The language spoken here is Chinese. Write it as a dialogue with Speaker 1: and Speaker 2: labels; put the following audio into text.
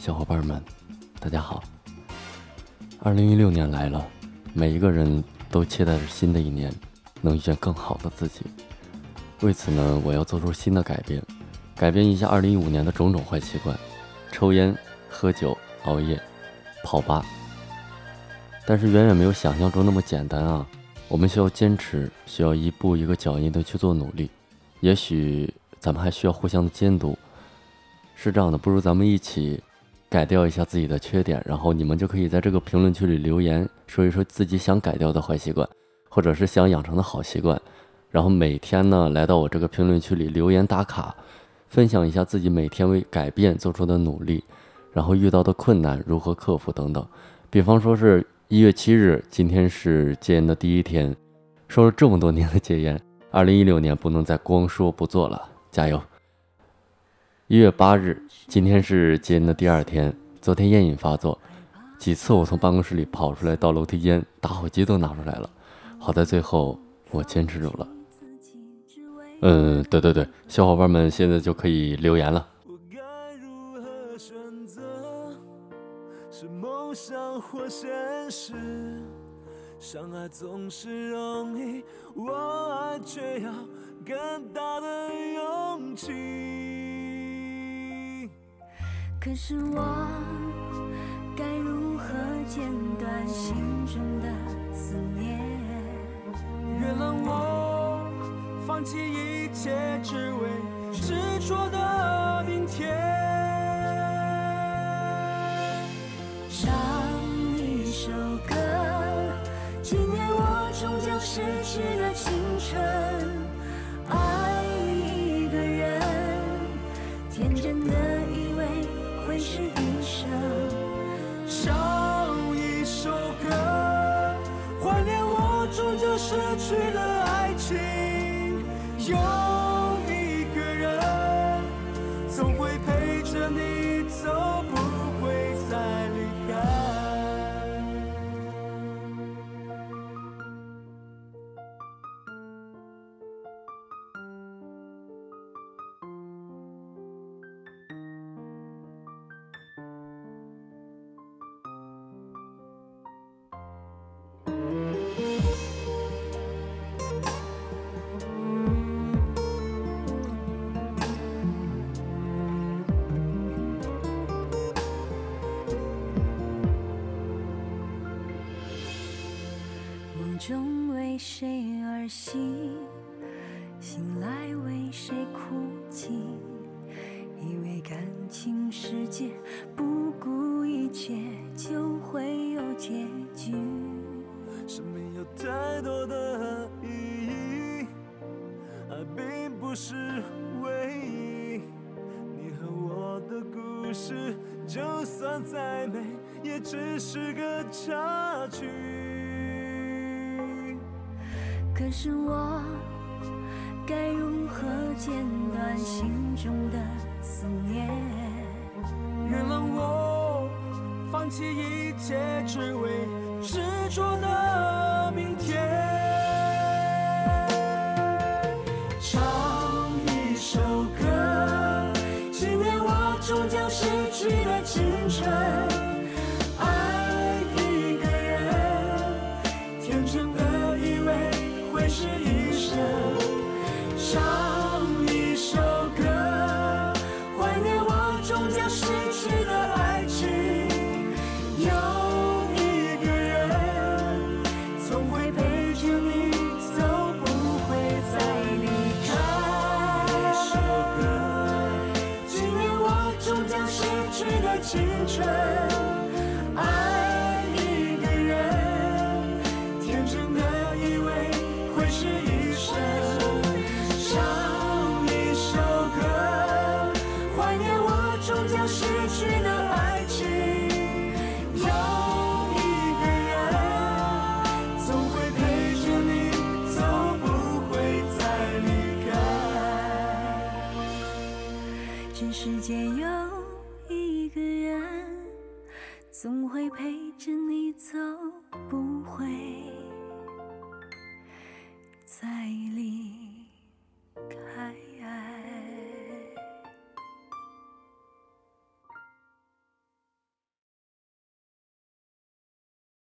Speaker 1: 小伙伴们，大家好！二零一六年来了，每一个人都期待着新的一年能遇见更好的自己。为此呢，我要做出新的改变，改变一下二零一五年的种种坏习惯：抽烟、喝酒、熬夜、跑吧。但是远远没有想象中那么简单啊！我们需要坚持，需要一步一个脚印的去做努力。也许咱们还需要互相的监督。是这样的，不如咱们一起。改掉一下自己的缺点，然后你们就可以在这个评论区里留言，说一说自己想改掉的坏习惯，或者是想养成的好习惯。然后每天呢，来到我这个评论区里留言打卡，分享一下自己每天为改变做出的努力，然后遇到的困难如何克服等等。比方说是一月七日，今天是戒烟的第一天，说了这么多年的戒烟，二零一六年不能再光说不做了，加油！一月八日，今天是戒烟的第二天。昨天烟瘾发作，几次我从办公室里跑出来，到楼梯间，打火机都拿出来了。好在最后我坚持住了。嗯，对对对，小伙伴们现在就可以留言了。
Speaker 2: 我该如何选择？是梦想或现实
Speaker 1: 相爱总是容易，我爱却要更大的勇气。可是我该如何剪断心中的思念？原谅我放弃一切，只为执着的明天。唱一首歌，纪念我终将逝去的青去的爱情。有一个人，总会陪着你走，梦中为谁而醒，醒来为谁哭泣？以为感情世界不顾一切就会有结局。生命有太多的意义，爱并不是唯一。你和我的故事，就算再美，也只是个插曲。可是我该如何剪断心中的思念？原谅我放弃一切，只为执着的明天。唱一首歌，纪念我终将逝去的青春。失去的爱情，有一个人总会陪着你走，不会再离开。今首歌纪念我终将失去的青春。总会陪着你走，不会再离。